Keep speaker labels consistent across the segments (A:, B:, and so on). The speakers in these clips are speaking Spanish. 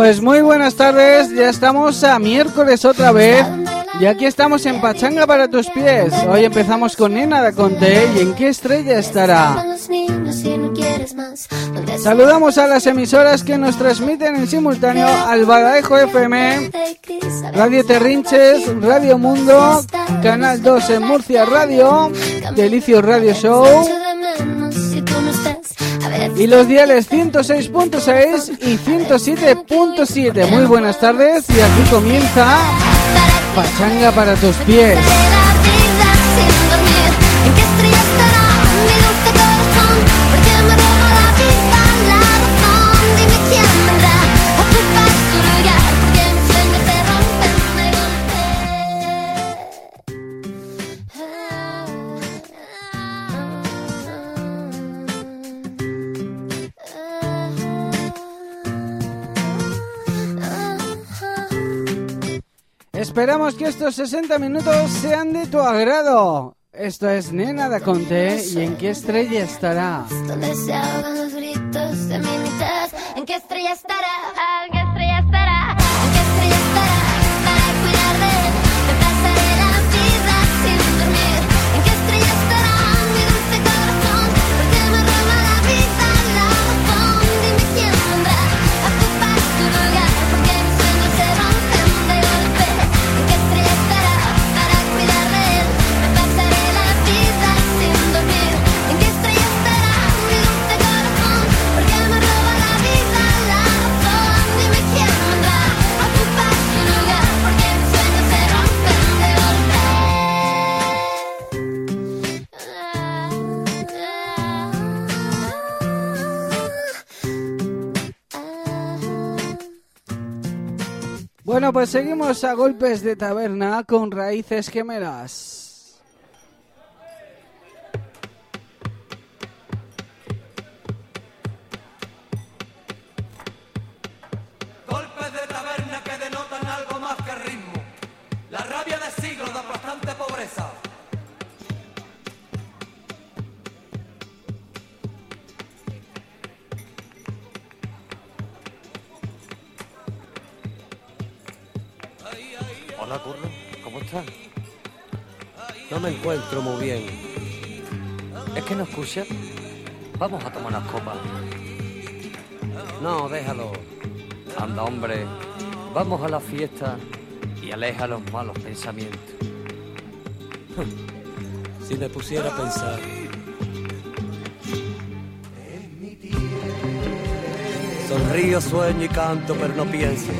A: Pues muy buenas tardes, ya estamos a miércoles otra vez y aquí estamos en Pachanga para tus pies. Hoy empezamos con Nena de Conte y en qué estrella estará. Saludamos a las emisoras que nos transmiten en simultáneo al Badajoz FM, Radio Terrinches, Radio Mundo, Canal 2 en Murcia Radio, Delicio Radio Show y los diales 106.6 y 107.7. Muy buenas tardes y aquí comienza Pachanga para tus pies. Esperamos que estos 60 minutos sean de tu agrado. Esto es Nena da Conte y en qué estrella estará.
B: Los gritos de mi mitad. ¿En qué estrella estará?
A: Pues seguimos a golpes de taberna con raíces gemelas.
C: Muy bien. ¿Es que no escuchas? Vamos a tomar unas copas. No, déjalo. Anda, hombre. Vamos a la fiesta y aleja los malos pensamientos. Si me pusiera a pensar. Sonrío, sueño y canto, pero no pienso.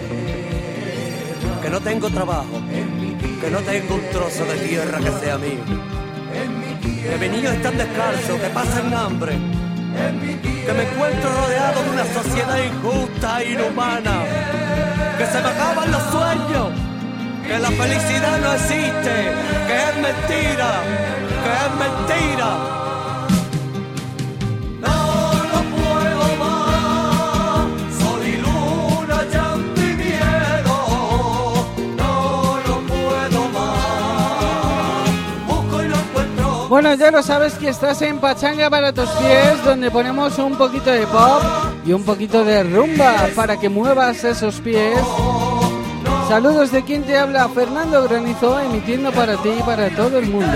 C: Que no tengo trabajo, que no tengo un trozo de tierra que sea mío. Que mis niños están descalzos, que pasan hambre. Que me encuentro rodeado de una sociedad injusta e inhumana. Que se me acaban los sueños. Que la felicidad no existe. Que es mentira. Que es mentira.
A: Bueno, ya lo sabes que estás en Pachanga para tus pies, donde ponemos un poquito de pop y un poquito de rumba para que muevas esos pies. Saludos de quien te habla, Fernando Granizo, emitiendo para ti y para todo el mundo.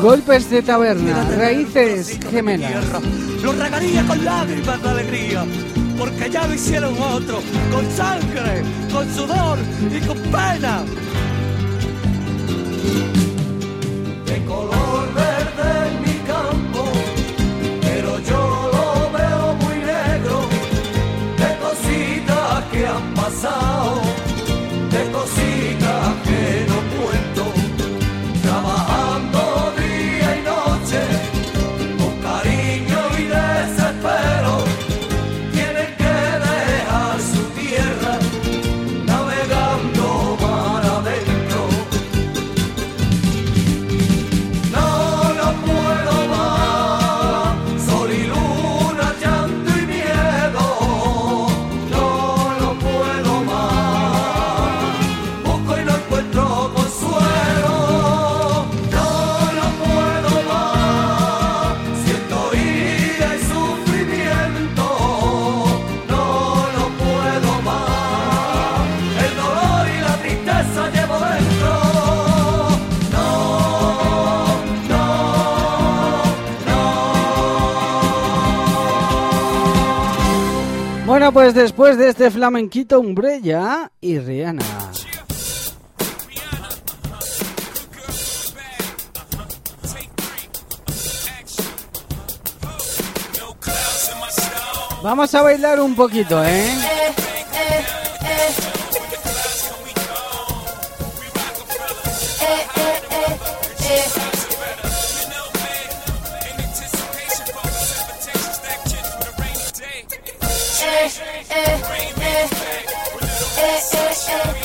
A: Golpes de taberna, raíces gemelas.
C: Lo regaría con lágrimas de alegría, porque ya lo hicieron otros, con sangre, con sudor y con pena.
D: Pasado, de cositas que no
A: Bueno, pues después de este flamenquito, Umbrella y Rihanna. Vamos a bailar un poquito, ¿eh?
B: Las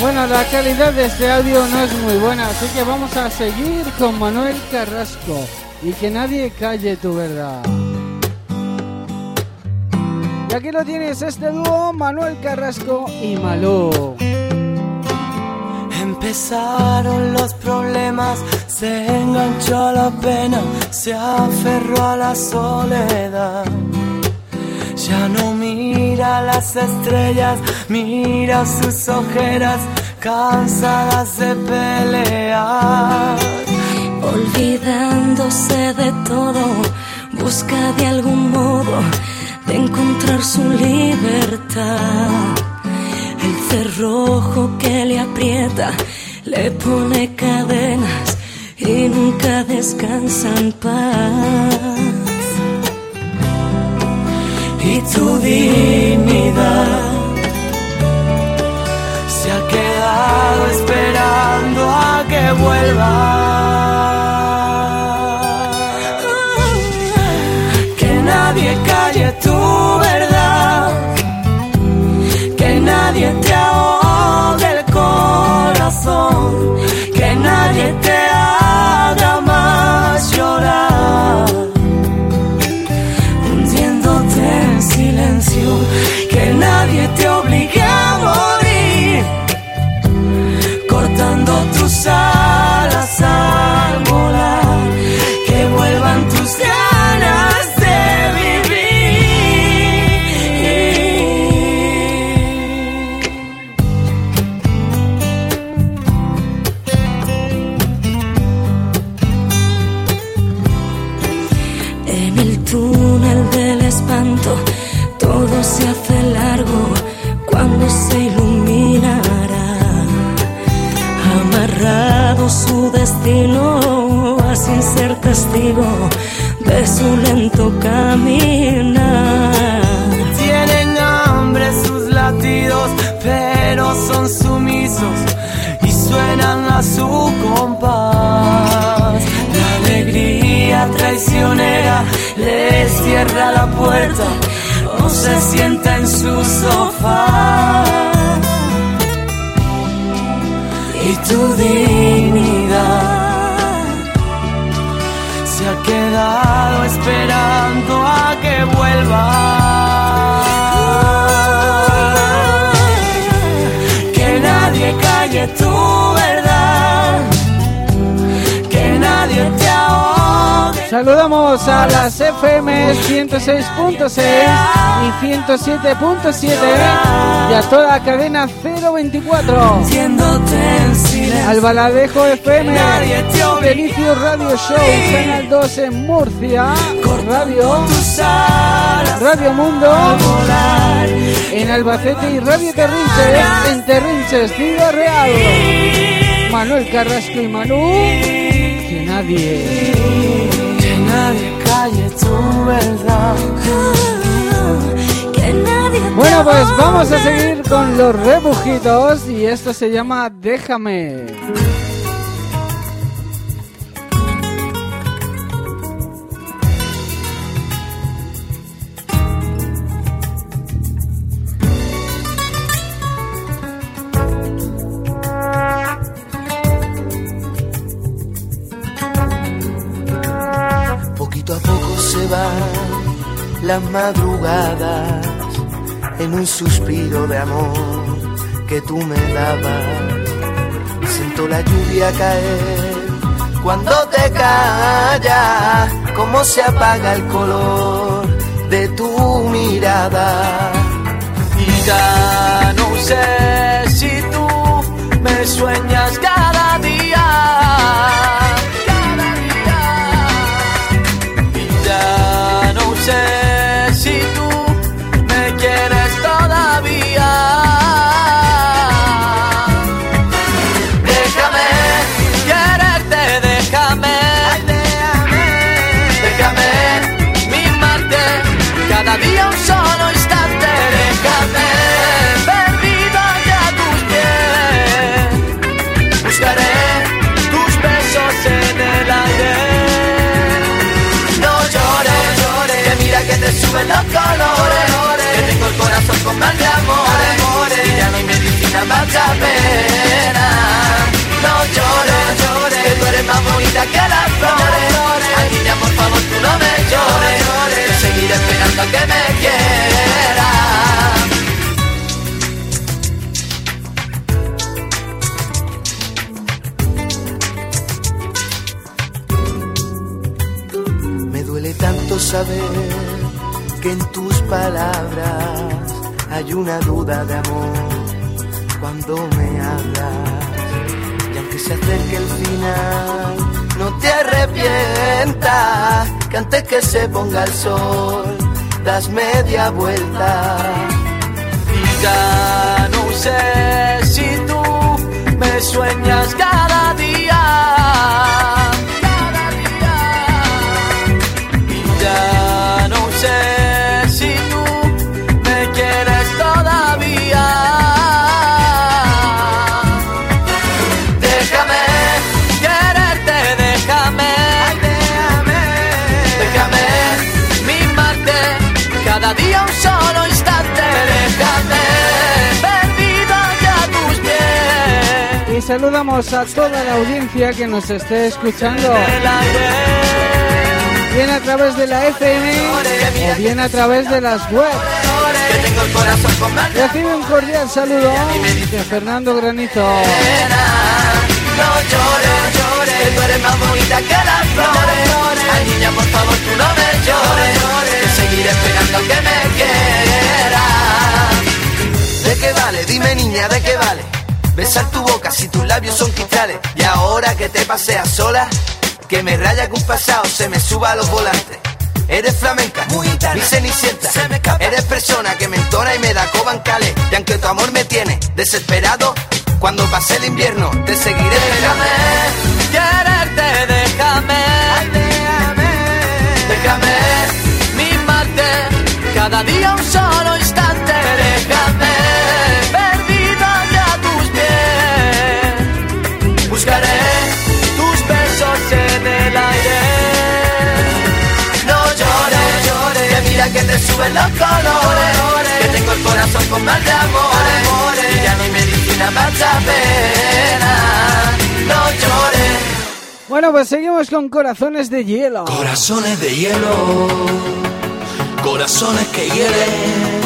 A: Bueno, la calidad de este audio no es muy buena, así que vamos a seguir con Manuel Carrasco. Y que nadie calle tu verdad. Y aquí lo tienes, este dúo, Manuel Carrasco y Malú.
E: Empezaron los problemas, se enganchó la pena, se aferró a la soledad. Ya no mira las estrellas, mira sus ojeras, cansadas de pelear.
F: Olvidándose de todo, busca de algún modo de encontrar su libertad. El cerrojo que le aprieta le pone cadenas y nunca descansa en paz.
E: Y tu dignidad se ha quedado esperando a que vuelva.
A: Las FM 106.6 y 107.7 y a toda la cadena 024.
G: Haciéndote en silencio.
A: Al Baladejo FM. Delicio Radio Show, Canal 2 en Murcia, Radio, Radio Mundo, en Albacete y Radio Terrinches, en Terrinches, Ciudad Real. Manuel Carrasco y Manu, que nadie.
G: Que nadie calle tu verdad.
A: Bueno, pues vamos a seguir con los rebujitos y esto se llama Déjame.
G: Las madrugadas en un suspiro de amor que tú me dabas. Siento la lluvia caer cuando te callas, cómo se apaga el color de tu mirada. Y ya no sé si tú me sueñas la pena. No llores, llores, que tú eres más bonita que las flores. Ay, niña, por favor, tú no me llores. Que seguiré esperando a que me quieras. Tanto saber que en tus palabras hay una duda de amor cuando me hablas. Y aunque se acerque el final, no te arrepientas que antes que se ponga el sol, das media vuelta. Y ya no sé si tú me sueñas cada día.
A: Saludamos a toda la audiencia que nos esté escuchando, bien a través de la FM o bien a través de las webs. Recibe un cordial saludo de Fernando Granizo.
G: No llores, llores, que tú eres más bonita que las flores. Ay, niña, por favor, tú no me llores. Que seguiré esperando que me quieras. ¿De qué vale? Dime, niña, ¿de qué vale? Besar tu boca si tus labios son cristales. Y ahora que te paseas sola, que me raya que un pasado se me suba a los volantes. Eres flamenca, muy mi cenicienta. Eres persona que me entona y me da cobancales. Y aunque tu amor me tiene desesperado, cuando pase el invierno te seguiré. Déjame quererte, déjame. Déjame mimarte cada día un solo instante. Suben los colores. Que tengo el corazón con mal de amores. Y ya no hay medicina basta pena, no llores.
A: Bueno, pues seguimos con corazones de hielo.
G: Corazones de hielo, corazones que hieren,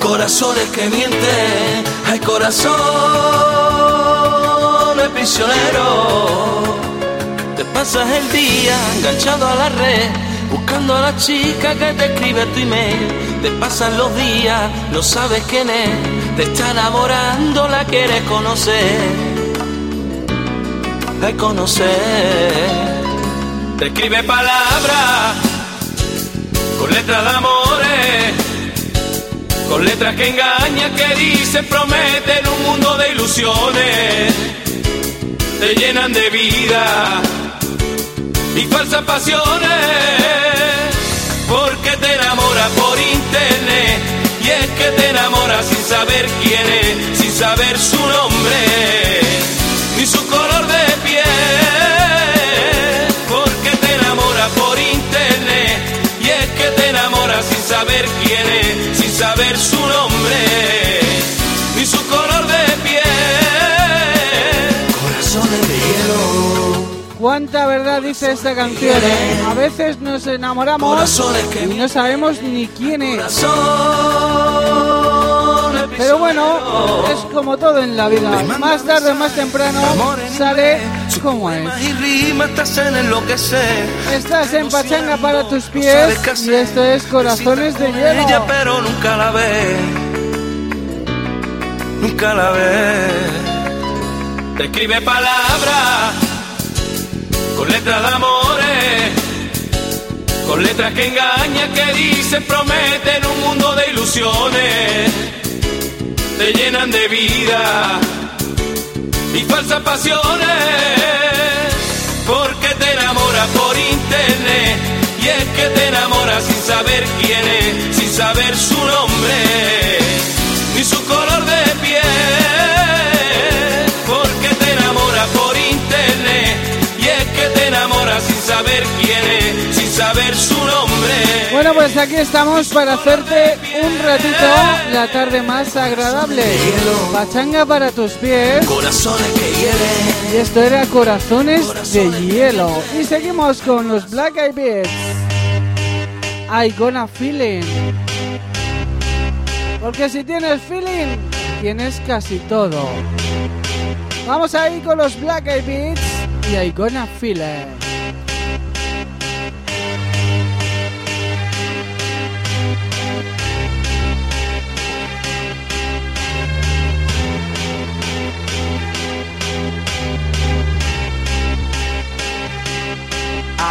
G: corazones que mienten, hay corazones prisioneros. Te pasas el día enganchado a la red, buscando a la chica que te escribe tu email. Te pasan los días, no sabes quién es, te está enamorando, la quieres conocer de conocer. Te escribe palabras con letras de amores, con letras que engañan, que dicen, prometen un mundo de ilusiones. Te llenan de vida y falsas pasiones, porque te enamoras por internet. Y es que te enamoras sin saber quién es, sin saber su nombre ni su color de piel, porque te enamora por internet y es que te enamora sin saber quién es, sin saber su nombre,
A: ¿Cuánta verdad dice esta canción? eh? A veces nos enamoramos y no sabemos ni quién es. Pero bueno, es como todo en la vida. Más tarde o más temprano sale como es. Estás en Pachanga para tus pies y esto es Corazones de
G: Ella,
A: Hielo.
G: pero nunca la ve. Nunca la ve.
D: Te escribe palabras letras de amores, con letras que engañan, que dicen, prometen un mundo de ilusiones, te llenan de vida y falsas pasiones, porque te enamoras por internet y es que te enamoras sin saber quién es, sin saber su nombre ni su color saber su nombre.
A: Bueno, pues aquí estamos para hacerte un ratito la tarde más agradable. Pachanga para tus pies.
G: Corazones que hieren.
A: Y esto era Corazones de Hielo. Y seguimos con los Black Eyed Peas. I gonna feeling. Porque si tienes feeling, tienes casi todo. Vamos ahí con los Black Eyed Peas y I gonna feel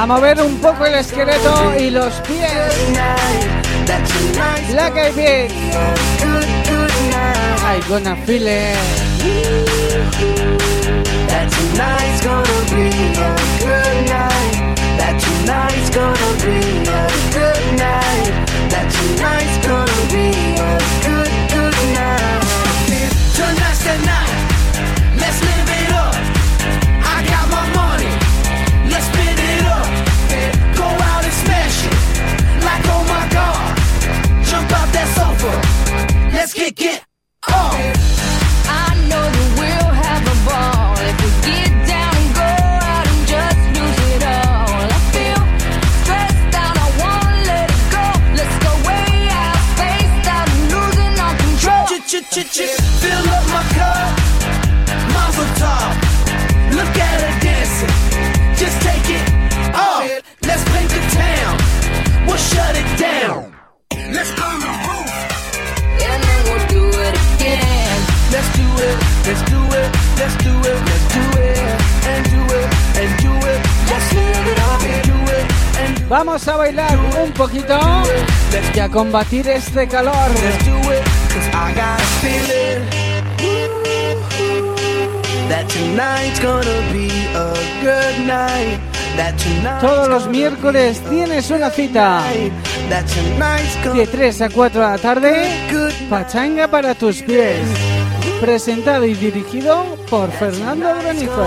G: A
A: mover un poco el esqueleto y los pies. Black Eyed Peas. I gonna feel it. Vamos a bailar un poquito y a combatir este calor. Todos los miércoles tienes una cita de
G: gonna
A: 3 a 4 de la tarde.
G: good
A: Pachanga para tus pies. Presentado y dirigido por Fernando Granizo.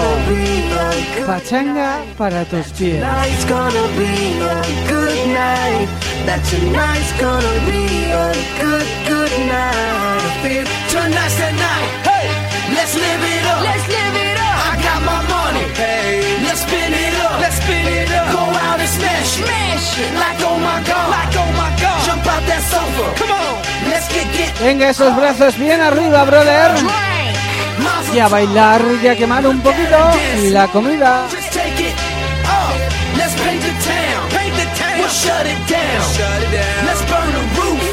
A: Pachanga para tus pies.
G: Tonight's gonna be a good night. That tonight's gonna be a good, good night. I feel tonight's the night. Hey, let's live it up.
H: Let's live it up.
G: I got my money. Hey, let's spin it up. Let's spin it up. Go out and smash it.
H: Smash it.
G: Like oh my god. Like oh my god. Jump out that sofa. Come on.
A: Venga, esos brazos bien arriba, brother. Y a bailar y a quemar un poquito la comida.
G: Let's burn the roof.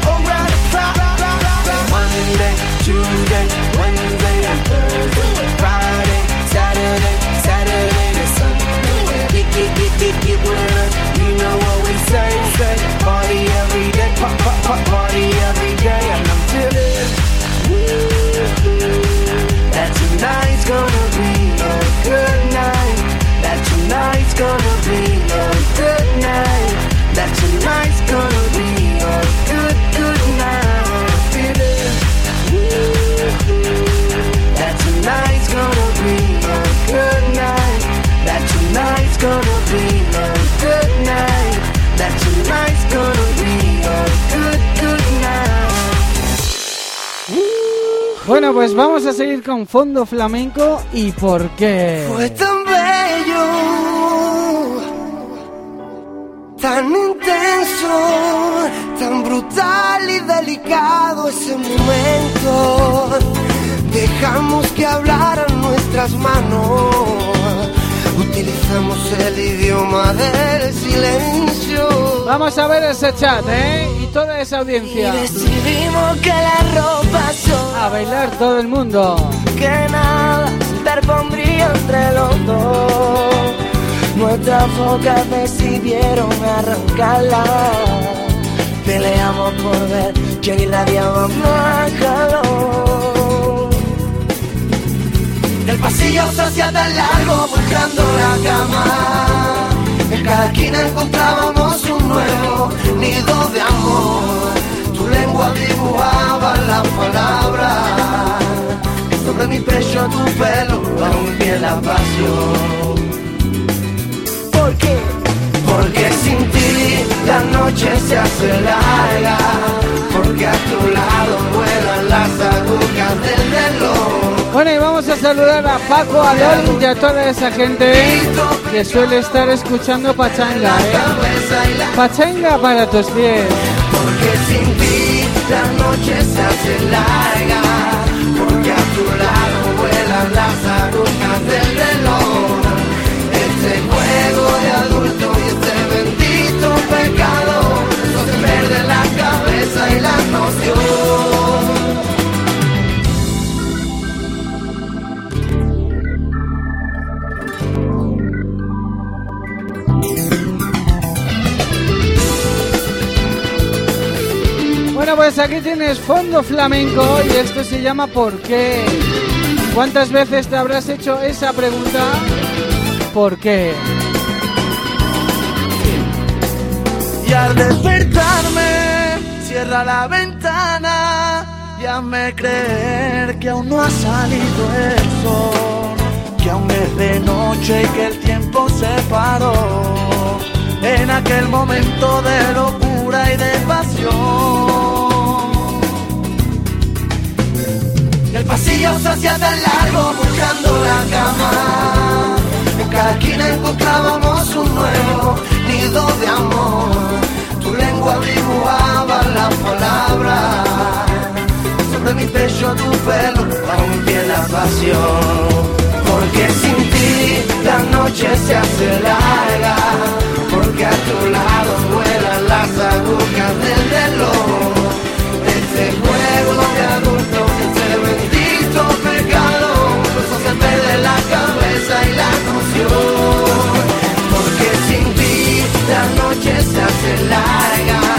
G: Monday, Tuesday, Wednesday, and Thursday, Friday, Saturday, Saturday to Sunday. Get, get, get, get, get with us. You know what we say, say. Party every day, pop, pop, pop, party
A: pues vamos a seguir con fondo flamenco y por qué.
G: Fue tan bello, tan intenso, tan brutal y delicado ese momento. Dejamos que hablaran nuestras manos, utilizamos el idioma del silencio.
A: Vamos a ver ese chat, ¿eh? Y toda esa audiencia.
G: Decidimos que la ropa sola
A: A bailar todo el mundo.
G: que nada interpondría entre los dos. Nuestras bocas decidieron arrancarla. Peleamos por ver quién irradiaba más calor. El pasillo se hacía tan largo buscando la cama. En cada esquina encontrábamos nuevo nido de amor. Tu lengua dibujaba las palabras. Sobre mi pecho tu pelo, aún piel la pasión. ¿Por qué? Porque sin ti la noche se hace larga. Porque a tu lado vuelan las agujas del reloj.
A: Bueno, y vamos a saludar a Paco, a Lol y a toda esa gente que suele estar escuchando Pachanga, ¿eh? Pachanga para tus pies.
G: Porque sin ti la noche se hace larga. Porque a tu lado vuelan las agujas del reloj. Este juego de adulto y este bendito pecado nos pierde la cabeza y la noción.
A: Pues aquí tienes fondo flamenco y esto se llama ¿Por qué? ¿Cuántas veces te habrás hecho esa pregunta? ¿Por qué?
G: Y al despertarme, cierra la ventana y hazme creer que aún no ha salido el sol, que aún es de noche y que el tiempo se paró en aquel momento de locura y de pasión. El pasillo hacía tan largo buscando la cama. En cada esquina encontrábamos un nuevo nido de amor. Tu lengua dibujaba la palabra. Sobre mi pecho tu pelo aún tiene la pasión. Porque sin ti la noche se hace larga. Porque a tu lado vuelan las agujas del reloj. Este juego Porque sin ti la noche se hace larga,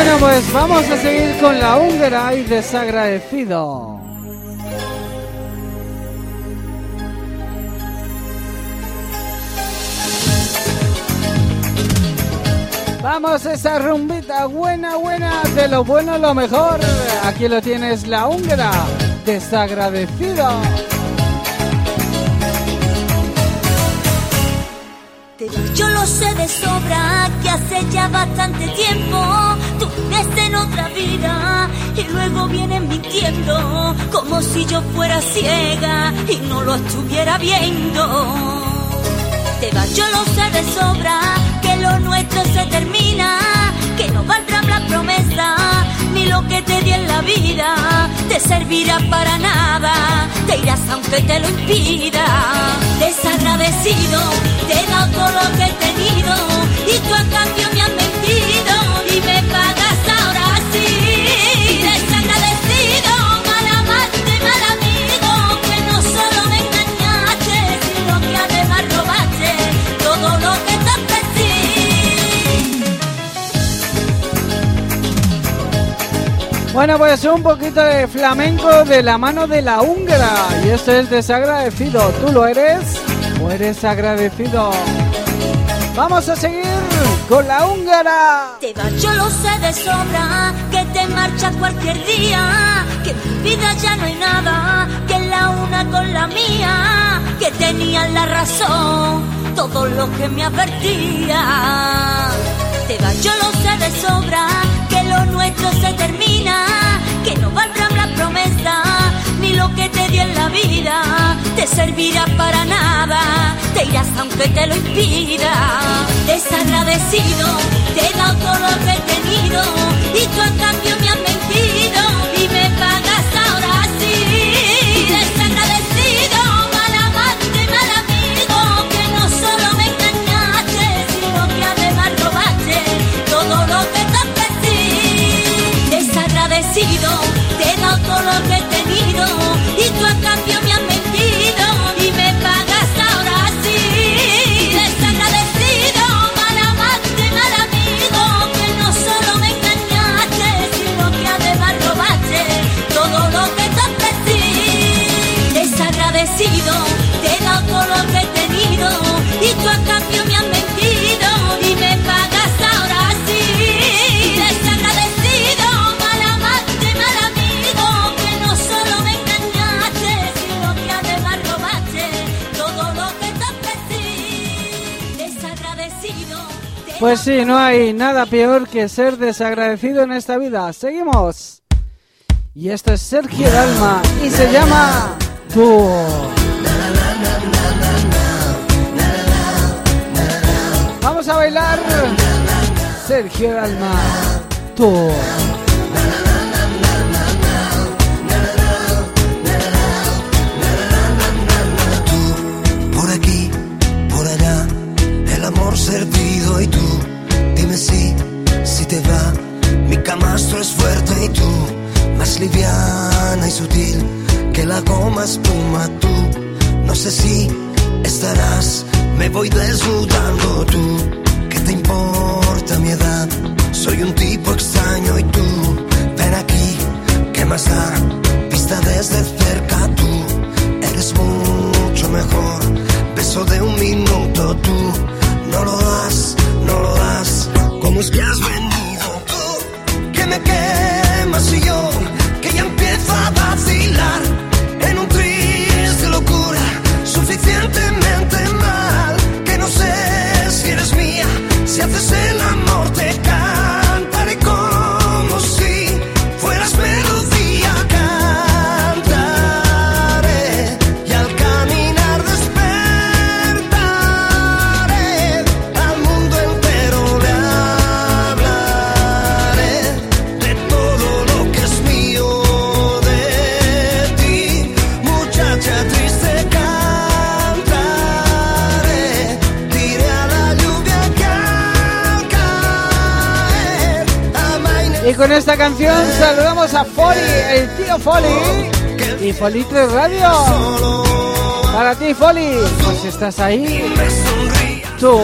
A: Bueno, pues vamos a seguir con la húngara y desagradecido. Vamos esa rumbita buena, buena, de lo bueno lo mejor. Aquí lo tienes, la húngara, desagradecido.
I: Yo lo sé de sobra que hace ya bastante tiempo tú en otra vida y luego vienes mintiendo como si yo fuera ciega y no lo estuviera viendo. Te vas, yo lo sé de sobra que lo nuestro se termina, que no valdrá la promesa ni lo que te di en la vida te servirá para nada. Te irás aunque te lo impida. Desagradecido, te he dado todo lo que he tenido y tú a cambio me has mentido
A: Bueno, pues un poquito de flamenco de la mano de la húngara. Y esto es desagradecido. ¿Tú lo eres o eres agradecido? Vamos a seguir con la húngara.
I: Te vas, yo lo sé de sobra, que te marchas cualquier día, que en mi vida ya no hay nada, que la una con la mía, que tenías la razón, todo lo que me advertía. Te vas, yo lo sé de sobra, nuestro se termina, que no valdrá la promesa, ni lo que te di en la vida, te servirá para nada, te irás aunque te lo impida. Desagradecido, te he dado todo lo que he tenido, y tú a cambio me has mentido,
A: Pues sí, no hay nada peor que ser desagradecido en esta vida. Seguimos. Y esto es Sergio Dalma y se llama Tú. Vamos a bailar. Sergio Dalma. Tú.
G: Goma espuma tú. No sé si estarás, me voy desnudando tú. ¿Qué te importa mi edad? Soy un tipo extraño y tú, ven aquí, ¿qué más da?
A: Y
G: Foli 3 Radio. Para ti, Foli, pues estás ahí. Tú.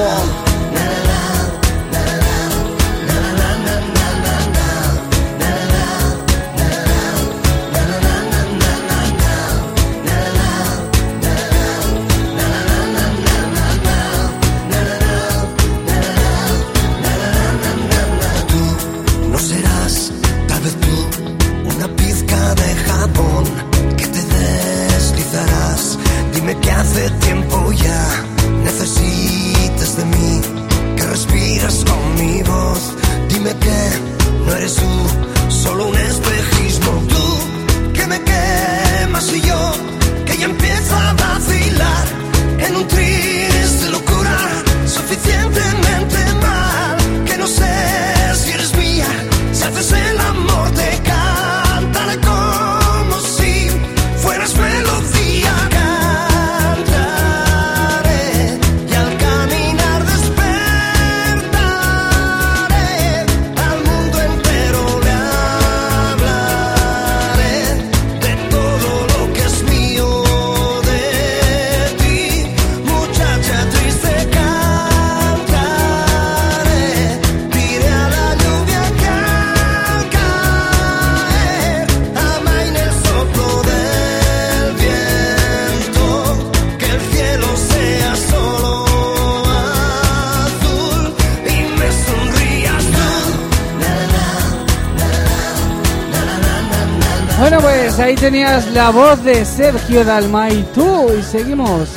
G: Tenías la voz de Sergio Dalma y tú. Y seguimos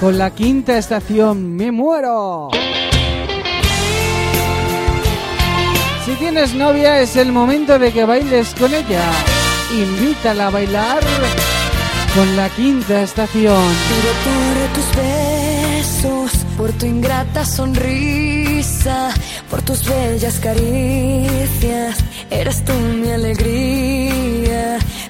G: con la quinta estación. ¡Me muero! Si tienes novia, es el momento de que bailes con ella. Invítala a bailar con la quinta estación.
H: Pido por tus besos, por tu ingrata sonrisa, por tus bellas caricias. Eres tú mi alegría.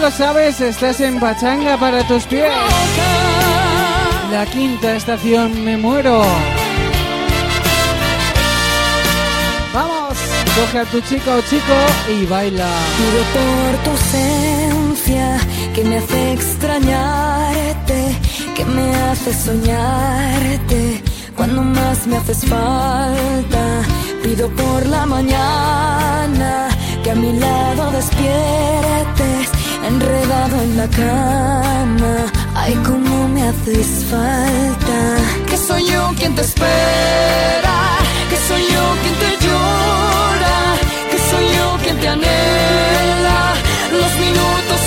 G: lo sabes, estás en Pachanga para tus pies. La quinta estación, me muero. Vamos, coge a tu chica o chico y baila.
H: Pido por tu ausencia que me hace extrañarte, que me hace soñarte cuando más me haces falta. Pido por la mañana que a mi lado despiertes, enredado en la cama. Ay, cómo me haces falta. Que soy yo quien te espera, que soy yo quien te llora, que soy yo quien te anhela los minutos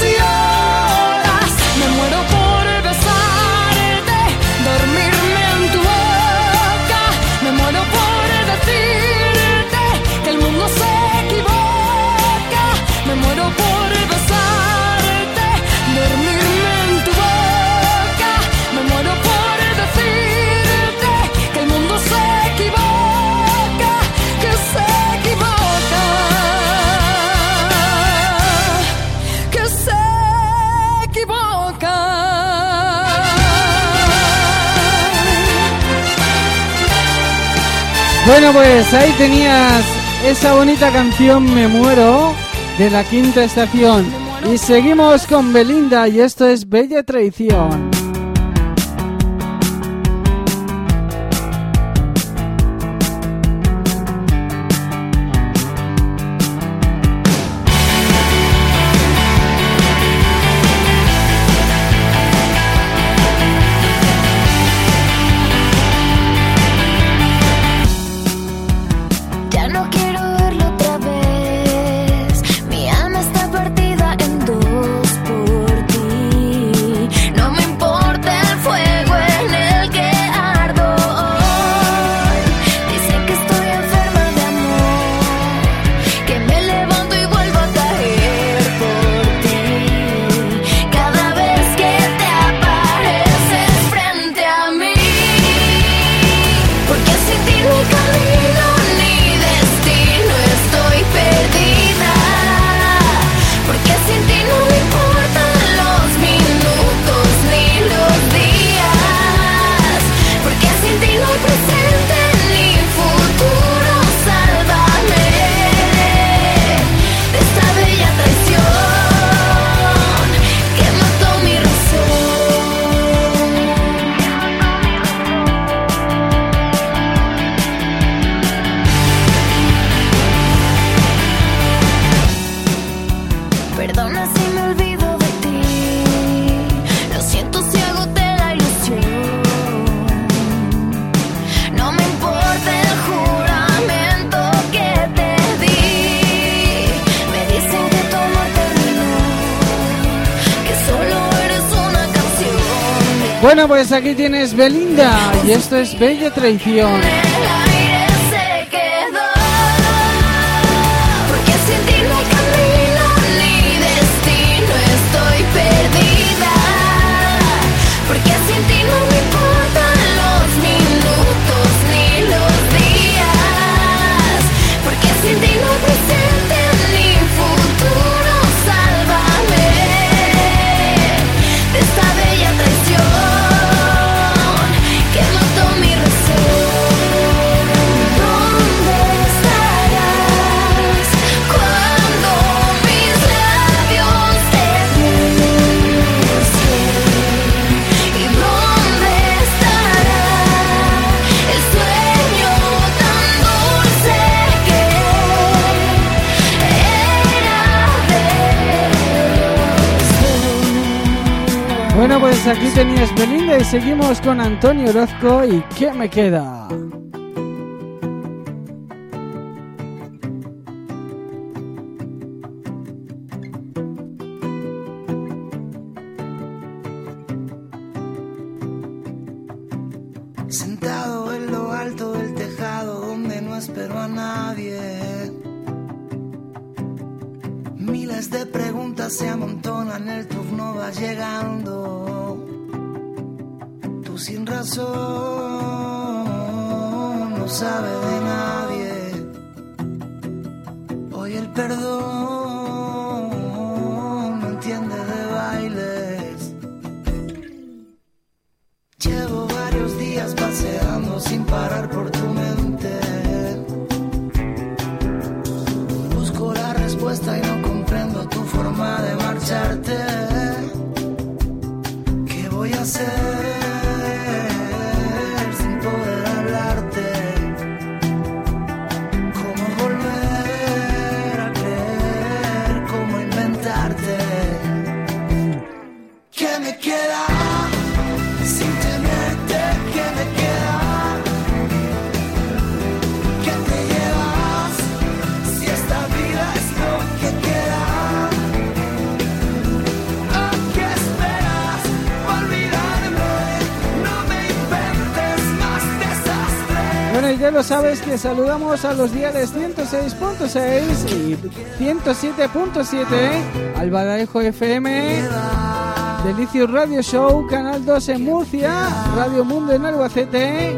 B: Bueno, pues ahí tenías esa bonita canción Me Muero de la quinta estación. Y seguimos con Belinda y esto es Bella Traición. aquí tienes Belinda y esto es Bella Traición. Pues aquí tenías Belinda y seguimos con Antonio Orozco y ¿Qué me queda? Pues, sabes que saludamos a los diales 106.6 y 107.7, ¿eh? Albadarejo FM, Delicios Radio Show, Canal 2 en Murcia, Radio Mundo en Albacete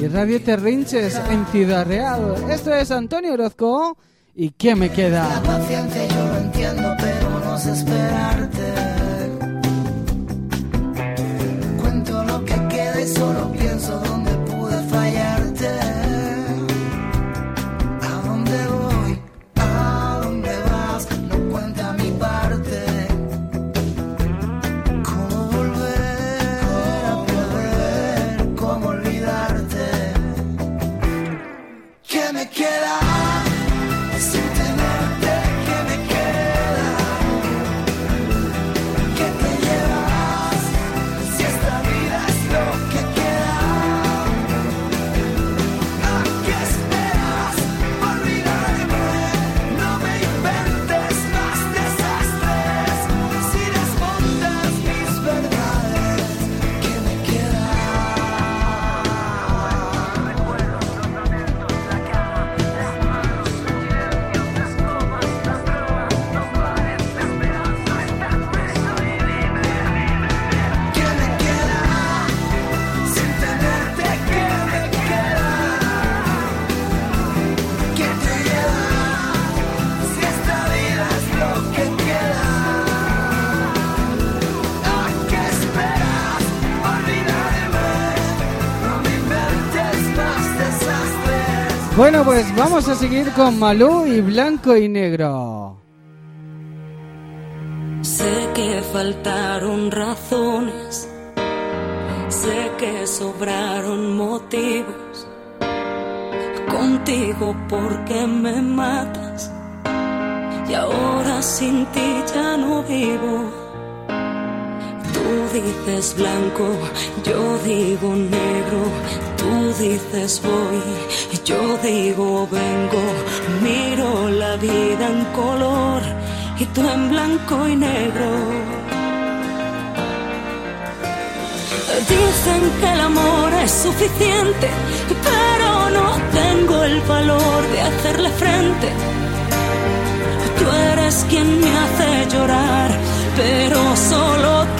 B: y Radio Terrinches en Ciudad Real. Esto es Antonio Orozco y ¿qué me queda?
G: Cuento lo que queda y solo pienso dónde
A: Bueno, pues vamos a seguir con Malú y Blanco y Negro.
E: Sé que faltaron razones, sé que sobraron motivos. Contigo porque me matas y ahora sin ti ya no vivo. Tú dices blanco, yo digo negro Tú dices voy, y yo digo vengo, miro la vida en color y tú en blanco y negro. Dicen que el amor es suficiente, pero no tengo el valor de hacerle frente. Tú eres quien me hace llorar, pero solo tú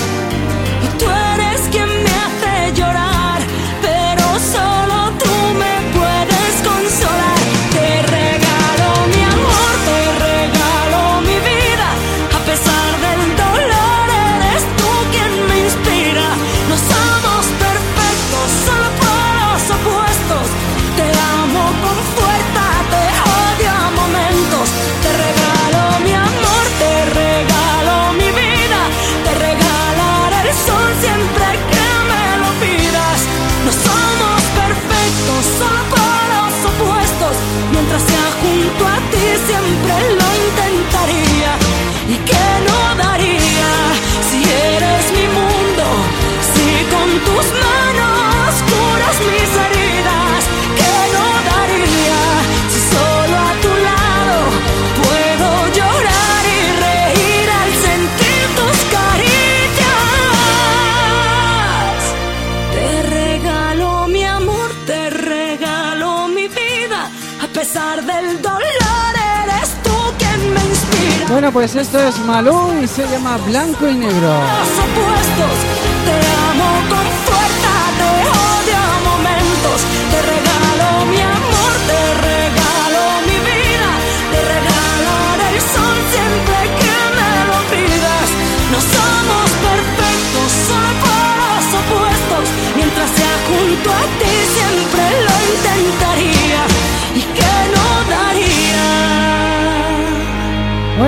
A: pues esto es Malú y se llama Blanco y Negro.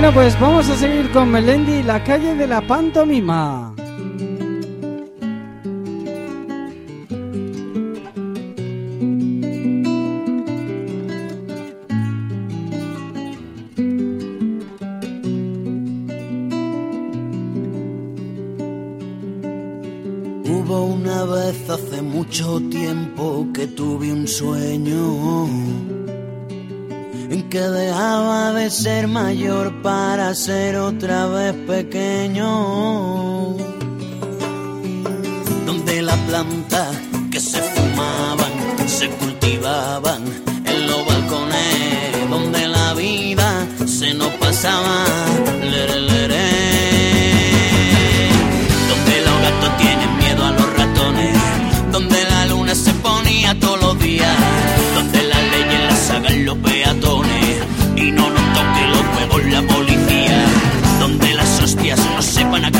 A: Bueno, pues vamos a seguir con Melendi, la calle de la pantomima.
J: mayor para ser otra vez pequeño.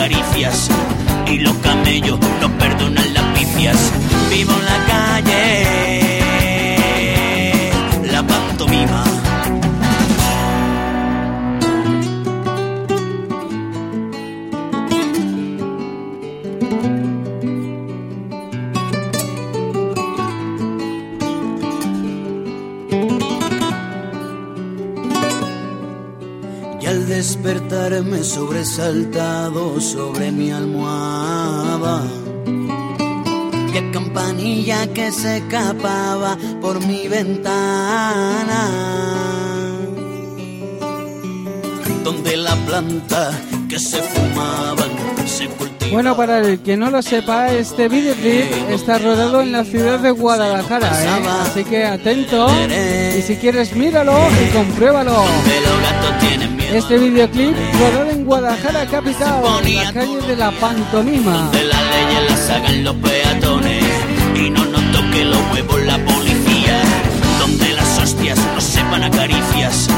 J: caricias. sobresaltado sobre mi almohada. Que campanilla que se escapaba por mi ventana. Donde la planta
K: bueno, para el que no lo sepa, este videoclip está rodado en la ciudad de Guadalajara, ¿eh? así que atento y si quieres míralo y compruébalo. Este videoclip rodado en Guadalajara capital, en la calle de la Pantomima.
J: Donde las leyes las hagan los peatones y no nos toque los huevos la policía. Donde las hostias no sepan a caricias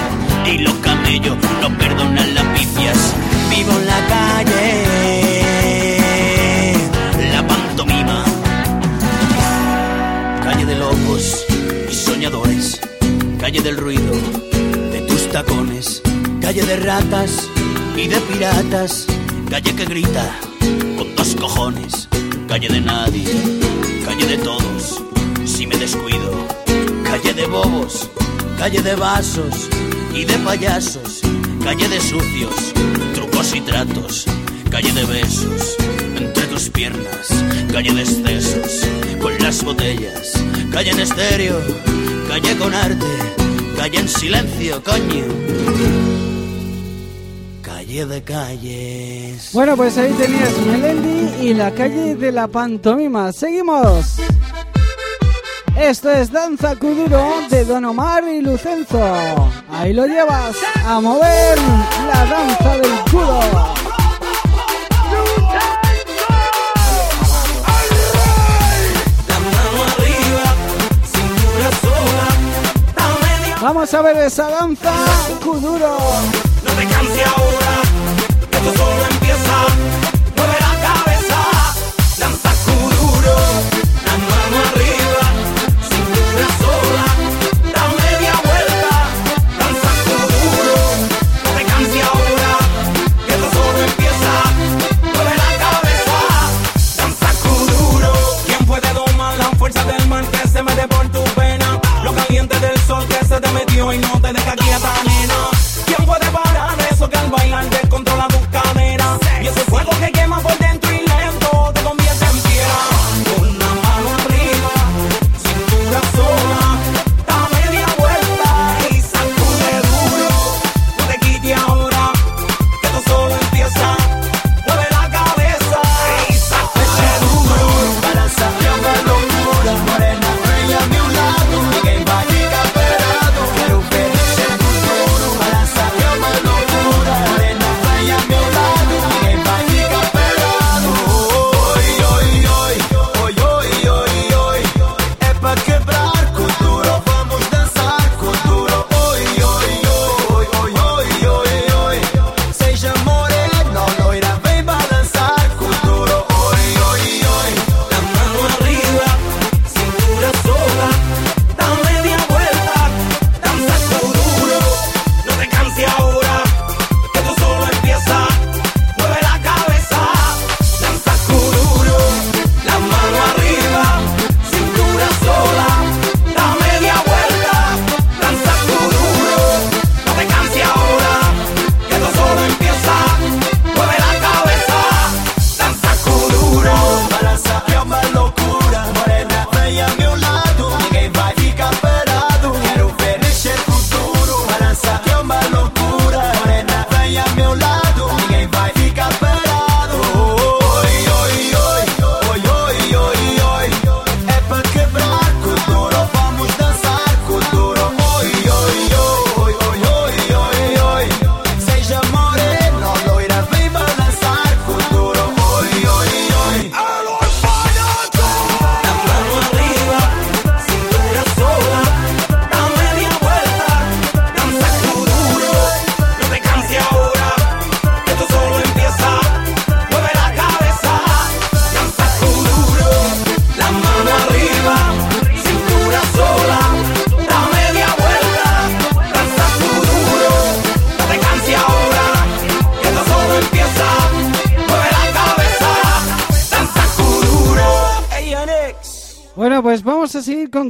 J: calle del ruido, de tus tacones, calle de ratas y de piratas, calle que grita con dos cojones, calle de nadie, calle de todos, si me descuido, calle de bobos, calle de vasos y de payasos, calle de sucios, trucos y tratos, calle de besos entre tus piernas, calle de excesos, con las botellas, calle en estéreo callé con arte, callé en silencio, coño. Calle de calles.
K: Bueno, pues ahí tenías Melendi y la calle de la pantomima. Seguimos. Esto es Danza Kuduro de Don Omar y Lucenzo. Ahí lo llevas a mover la danza del
A: cudo.
K: Vamos a ver esa danza, Kuduro.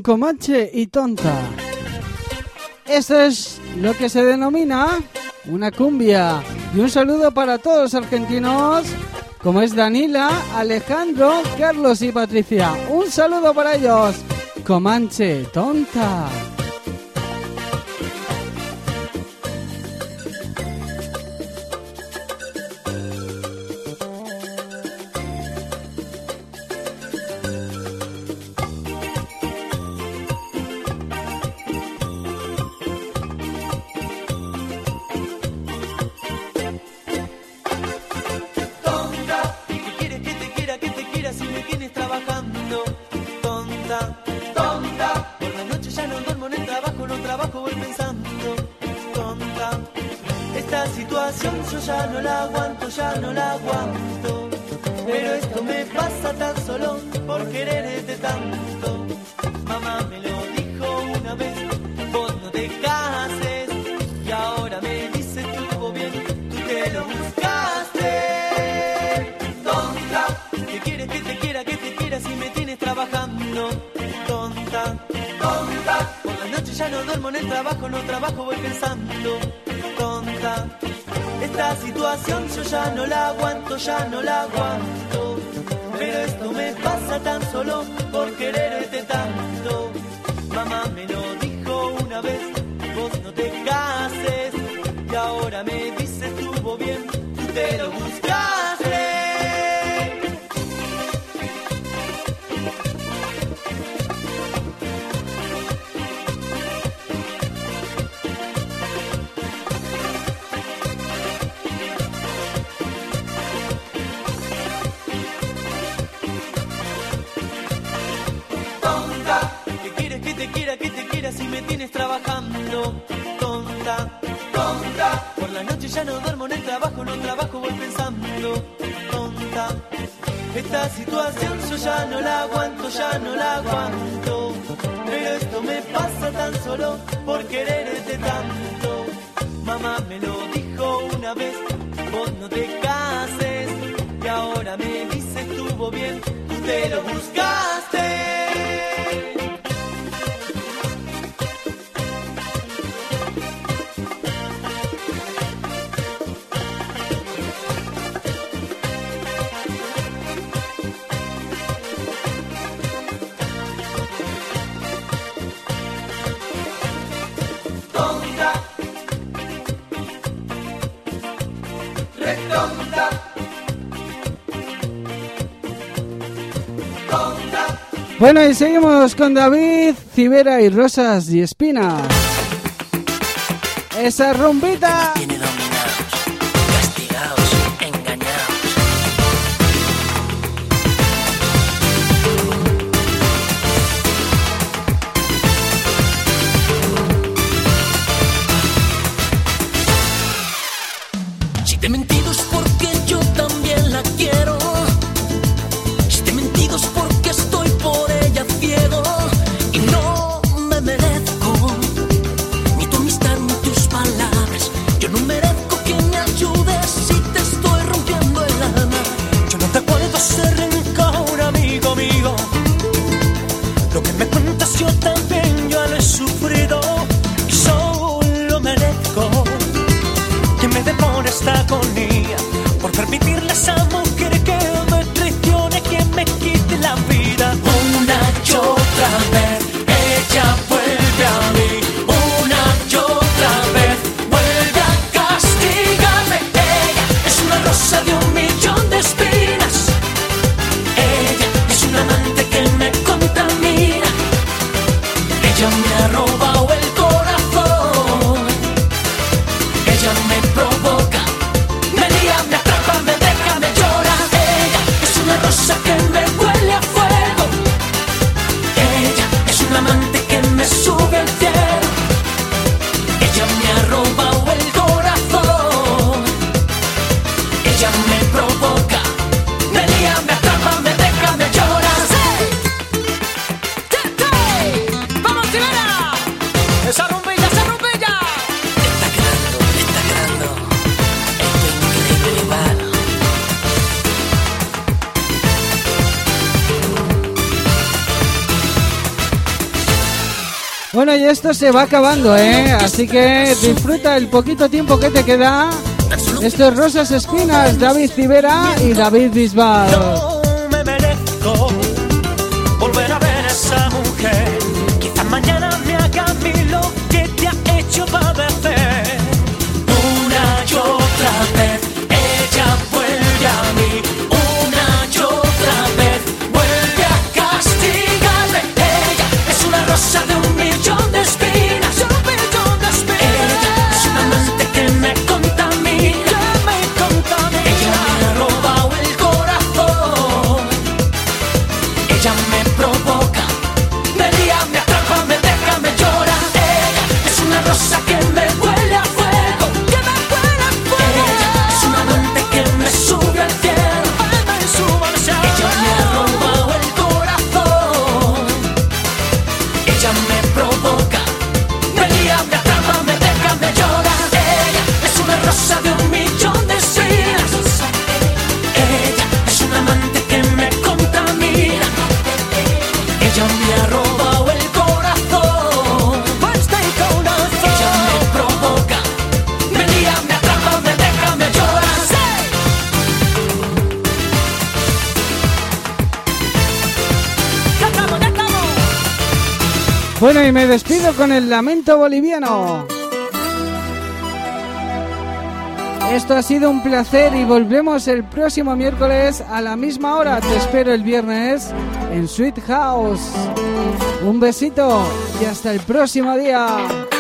K: Comanche y Tonta. Eso es lo que se denomina
A: una cumbia. Y un saludo para todos los argentinos, como es Danila, Alejandro, Carlos y Patricia. Un saludo para ellos. Comanche, tonta.
L: Aguanto, ya no la aguanto. Pero esto me pasa tan solo por quererte tanto. Mamá me lo dijo una vez, vos no te cases. Y ahora me dice estuvo bien, tú te lo buscaste. Tonta, ¿qué quieres que te quiera, que te quiera si me tienes trabajando? Tonta, tonta, por la noche ya no duermo en el trabajo, no trabajo, voy pensando. Tonta, esta situación yo ya no la aguanto, ya no la aguanto. Pero esto me pasa tan solo por quererte tanto. Mamá me lo dijo una vez, vos no te cases. Y ahora me dice estuvo bien, tú te lo buscaste. Quiera, que te quiera si me tienes trabajando? Tonta, tonta. Por la noche ya no duermo en el trabajo, no trabajo, voy pensando. Tonta. Esta situación yo ya no la aguanto, ya no la aguanto. Pero esto me pasa tan solo por quererte tanto. Mamá me lo dijo una vez, vos no te cases. Y ahora me dice estuvo bien, tú te lo buscaste.
A: Bueno, y seguimos con David, Cibera y Rosas y Espinas. Esa rumbita.
C: esto se va acabando, ¿eh? Así que disfruta el poquito tiempo que te queda. Esto Rosas Espinas, David Civera y David Bisbal. Bueno, y me despido con el lamento boliviano. Esto ha sido un placer y volvemos el próximo miércoles a la misma hora. Te espero el viernes en Sweet House. Un besito y hasta el próximo día.